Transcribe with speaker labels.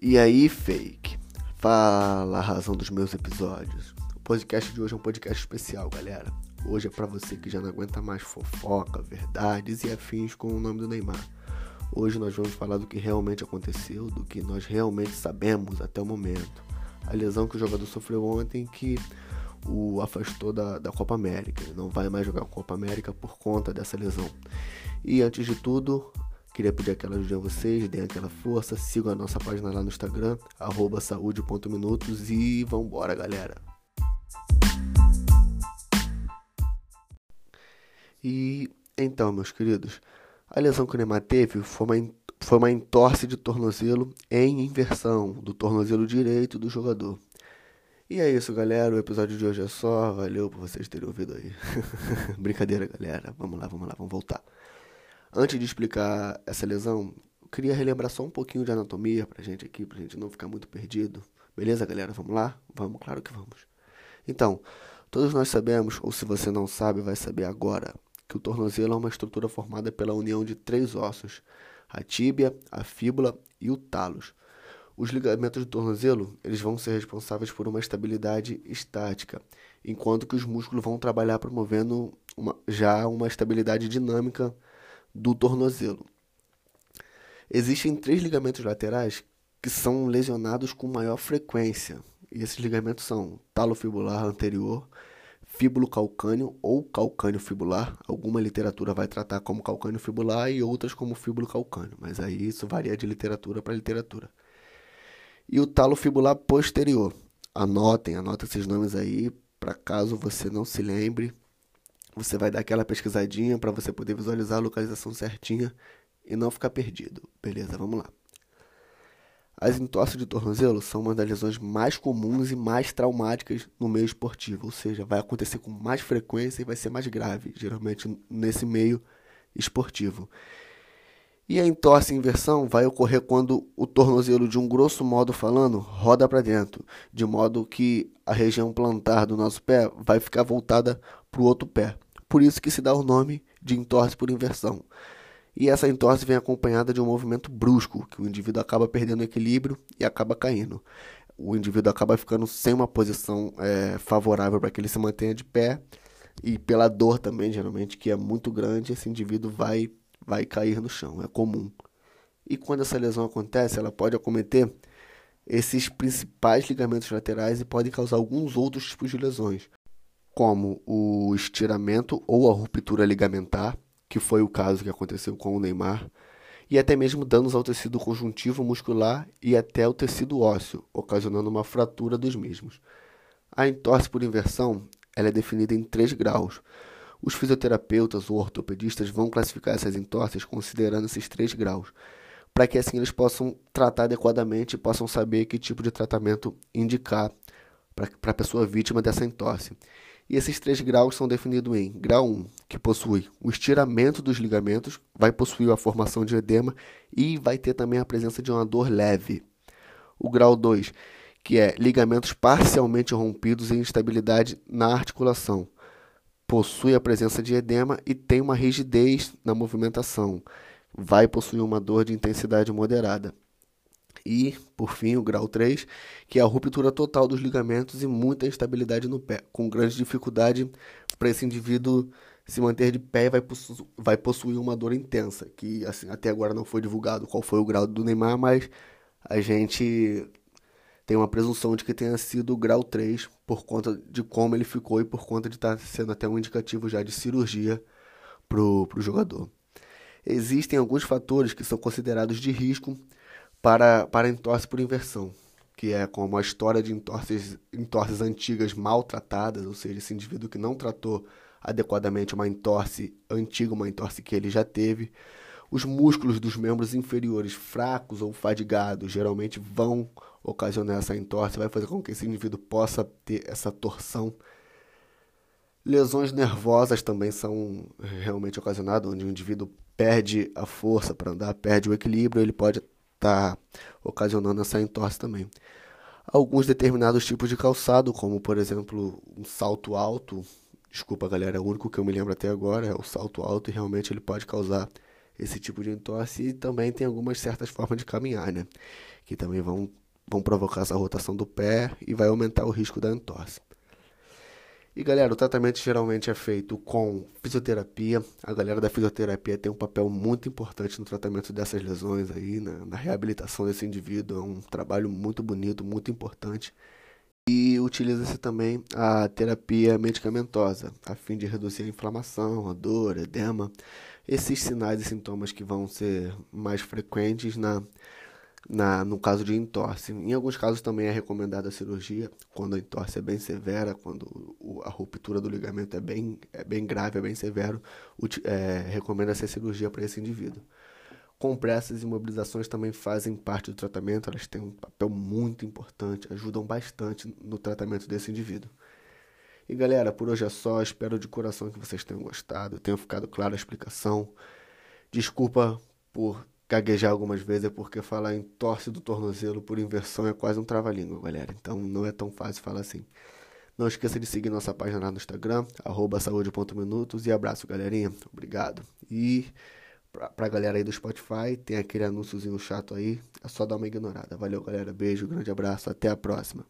Speaker 1: E aí, fake? Fala a razão dos meus episódios. O podcast de hoje é um podcast especial, galera. Hoje é para você que já não aguenta mais fofoca, verdades e afins com o nome do Neymar. Hoje nós vamos falar do que realmente aconteceu, do que nós realmente sabemos até o momento. A lesão que o jogador sofreu ontem que o afastou da, da Copa América. Ele não vai mais jogar a Copa América por conta dessa lesão. E antes de tudo, Queria pedir aquela ajuda a vocês, deem aquela força, sigam a nossa página lá no Instagram, arroba saúde.minutos e vambora, galera! E então, meus queridos, a lesão que o Neymar teve foi uma, foi uma entorse de tornozelo em inversão do tornozelo direito do jogador. E é isso, galera. O episódio de hoje é só. Valeu por vocês terem ouvido aí. Brincadeira, galera. Vamos lá, vamos lá, vamos voltar. Antes de explicar essa lesão, eu queria relembrar só um pouquinho de anatomia pra gente aqui, pra gente não ficar muito perdido. Beleza, galera? Vamos lá? Vamos, claro que vamos. Então, todos nós sabemos, ou se você não sabe, vai saber agora, que o tornozelo é uma estrutura formada pela união de três ossos: a tíbia, a fíbula e o talos. Os ligamentos do tornozelo, eles vão ser responsáveis por uma estabilidade estática, enquanto que os músculos vão trabalhar promovendo uma, já uma estabilidade dinâmica do tornozelo. Existem três ligamentos laterais que são lesionados com maior frequência. E esses ligamentos são talo fibular anterior, fíbulo calcâneo ou calcâneo fibular. Alguma literatura vai tratar como calcâneo fibular e outras como fíbulo calcâneo, mas aí isso varia de literatura para literatura. E o talo fibular posterior. Anotem, anotem esses nomes aí, para caso você não se lembre, você vai dar aquela pesquisadinha para você poder visualizar a localização certinha e não ficar perdido. Beleza, vamos lá. As entorses de tornozelo são uma das lesões mais comuns e mais traumáticas no meio esportivo, ou seja, vai acontecer com mais frequência e vai ser mais grave, geralmente nesse meio esportivo. E a entorse inversão vai ocorrer quando o tornozelo, de um grosso modo falando, roda para dentro, de modo que a região plantar do nosso pé vai ficar voltada para o outro pé. Por isso que se dá o nome de entorse por inversão. E essa entorse vem acompanhada de um movimento brusco, que o indivíduo acaba perdendo o equilíbrio e acaba caindo. O indivíduo acaba ficando sem uma posição é, favorável para que ele se mantenha de pé. E pela dor também, geralmente, que é muito grande, esse indivíduo vai, vai cair no chão. É comum. E quando essa lesão acontece, ela pode acometer esses principais ligamentos laterais e pode causar alguns outros tipos de lesões, como o estiramento ou a ruptura ligamentar, que foi o caso que aconteceu com o Neymar, e até mesmo danos ao tecido conjuntivo muscular e até ao tecido ósseo, ocasionando uma fratura dos mesmos. A entorse por inversão ela é definida em três graus. Os fisioterapeutas ou ortopedistas vão classificar essas entorses considerando esses três graus, para que assim eles possam tratar adequadamente e possam saber que tipo de tratamento indicar para a pessoa vítima dessa entorse. E esses três graus são definidos em grau 1, que possui o estiramento dos ligamentos, vai possuir a formação de edema e vai ter também a presença de uma dor leve. O grau 2, que é ligamentos parcialmente rompidos e instabilidade na articulação. Possui a presença de edema e tem uma rigidez na movimentação. Vai possuir uma dor de intensidade moderada. E, por fim, o grau 3, que é a ruptura total dos ligamentos e muita instabilidade no pé, com grande dificuldade para esse indivíduo se manter de pé e vai, possu vai possuir uma dor intensa, que assim, até agora não foi divulgado qual foi o grau do Neymar, mas a gente tem uma presunção de que tenha sido grau 3 por conta de como ele ficou e por conta de estar tá sendo até um indicativo já de cirurgia para o jogador. Existem alguns fatores que são considerados de risco para, para entorse por inversão, que é como a história de entorses, entorses antigas maltratadas, ou seja, esse indivíduo que não tratou adequadamente uma entorse antiga, uma entorse que ele já teve. Os músculos dos membros inferiores fracos ou fadigados geralmente vão ocasionar essa entorse, vai fazer com que esse indivíduo possa ter essa torção. Lesões nervosas também são realmente ocasionadas, onde o indivíduo perde a força para andar, perde o equilíbrio, ele pode está ocasionando essa entorse também. Alguns determinados tipos de calçado, como por exemplo um salto alto, desculpa galera, é o único que eu me lembro até agora é o salto alto e realmente ele pode causar esse tipo de entorse e também tem algumas certas formas de caminhar, né? Que também vão, vão provocar essa rotação do pé e vai aumentar o risco da entorse. E galera, o tratamento geralmente é feito com fisioterapia. A galera da fisioterapia tem um papel muito importante no tratamento dessas lesões aí, na, na reabilitação desse indivíduo. É um trabalho muito bonito, muito importante. E utiliza-se também a terapia medicamentosa, a fim de reduzir a inflamação, a dor, edema, esses sinais e sintomas que vão ser mais frequentes na na, no caso de entorse. Em alguns casos também é recomendada a cirurgia, quando a entorse é bem severa, quando o, a ruptura do ligamento é bem, é bem grave, é bem severo, é, recomenda-se a cirurgia para esse indivíduo. Compressas e imobilizações também fazem parte do tratamento, elas têm um papel muito importante, ajudam bastante no tratamento desse indivíduo. E galera, por hoje é só, espero de coração que vocês tenham gostado, tenha ficado clara a explicação. Desculpa por gaguejar algumas vezes é porque falar em torce do tornozelo por inversão é quase um trava-língua, galera. Então não é tão fácil falar assim. Não esqueça de seguir nossa página lá no Instagram, arroba saúde.minutos e abraço, galerinha. Obrigado. E pra, pra galera aí do Spotify, tem aquele anúnciozinho chato aí, é só dar uma ignorada. Valeu, galera. Beijo, grande abraço, até a próxima.